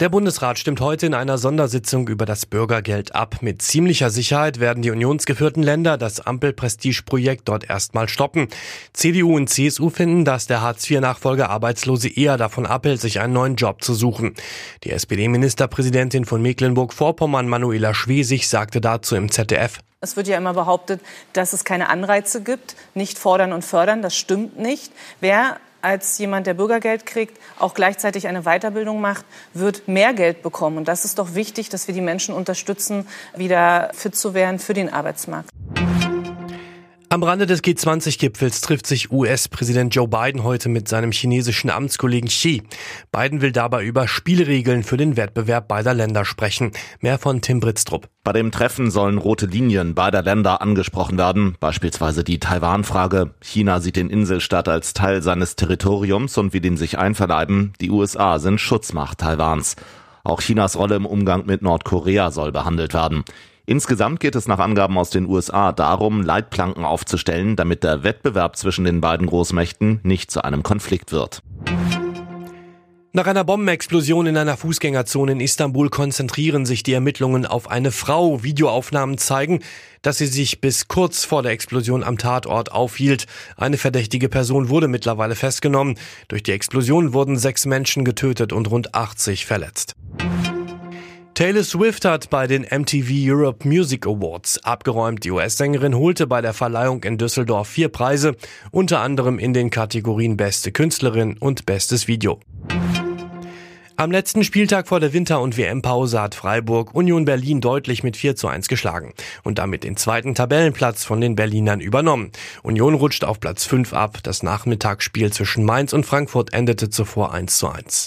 Der Bundesrat stimmt heute in einer Sondersitzung über das Bürgergeld ab. Mit ziemlicher Sicherheit werden die unionsgeführten Länder das Ampel-Prestige-Projekt dort erstmal stoppen. CDU und CSU finden, dass der Hartz-IV-Nachfolger Arbeitslose eher davon abhält, sich einen neuen Job zu suchen. Die SPD-Ministerpräsidentin von Mecklenburg-Vorpommern, Manuela Schwesig, sagte dazu im ZDF. Es wird ja immer behauptet, dass es keine Anreize gibt, nicht fordern und fördern. Das stimmt nicht. Wer als jemand, der Bürgergeld kriegt, auch gleichzeitig eine Weiterbildung macht, wird mehr Geld bekommen. Und das ist doch wichtig, dass wir die Menschen unterstützen, wieder fit zu werden für den Arbeitsmarkt. Am Rande des G20-Gipfels trifft sich US-Präsident Joe Biden heute mit seinem chinesischen Amtskollegen Xi. Biden will dabei über Spielregeln für den Wettbewerb beider Länder sprechen. Mehr von Tim Britztrup. Bei dem Treffen sollen rote Linien beider Länder angesprochen werden, beispielsweise die Taiwan-Frage. China sieht den Inselstaat als Teil seines Territoriums und will ihn sich einverleiben. Die USA sind Schutzmacht Taiwans. Auch Chinas Rolle im Umgang mit Nordkorea soll behandelt werden. Insgesamt geht es nach Angaben aus den USA darum, Leitplanken aufzustellen, damit der Wettbewerb zwischen den beiden Großmächten nicht zu einem Konflikt wird. Nach einer Bombenexplosion in einer Fußgängerzone in Istanbul konzentrieren sich die Ermittlungen auf eine Frau. Videoaufnahmen zeigen, dass sie sich bis kurz vor der Explosion am Tatort aufhielt. Eine verdächtige Person wurde mittlerweile festgenommen. Durch die Explosion wurden sechs Menschen getötet und rund 80 verletzt. Taylor Swift hat bei den MTV Europe Music Awards abgeräumt. Die US-Sängerin holte bei der Verleihung in Düsseldorf vier Preise, unter anderem in den Kategorien Beste Künstlerin und Bestes Video. Am letzten Spieltag vor der Winter- und WM-Pause hat Freiburg Union Berlin deutlich mit 4 zu 1 geschlagen und damit den zweiten Tabellenplatz von den Berlinern übernommen. Union rutscht auf Platz 5 ab. Das Nachmittagsspiel zwischen Mainz und Frankfurt endete zuvor 1 zu 1.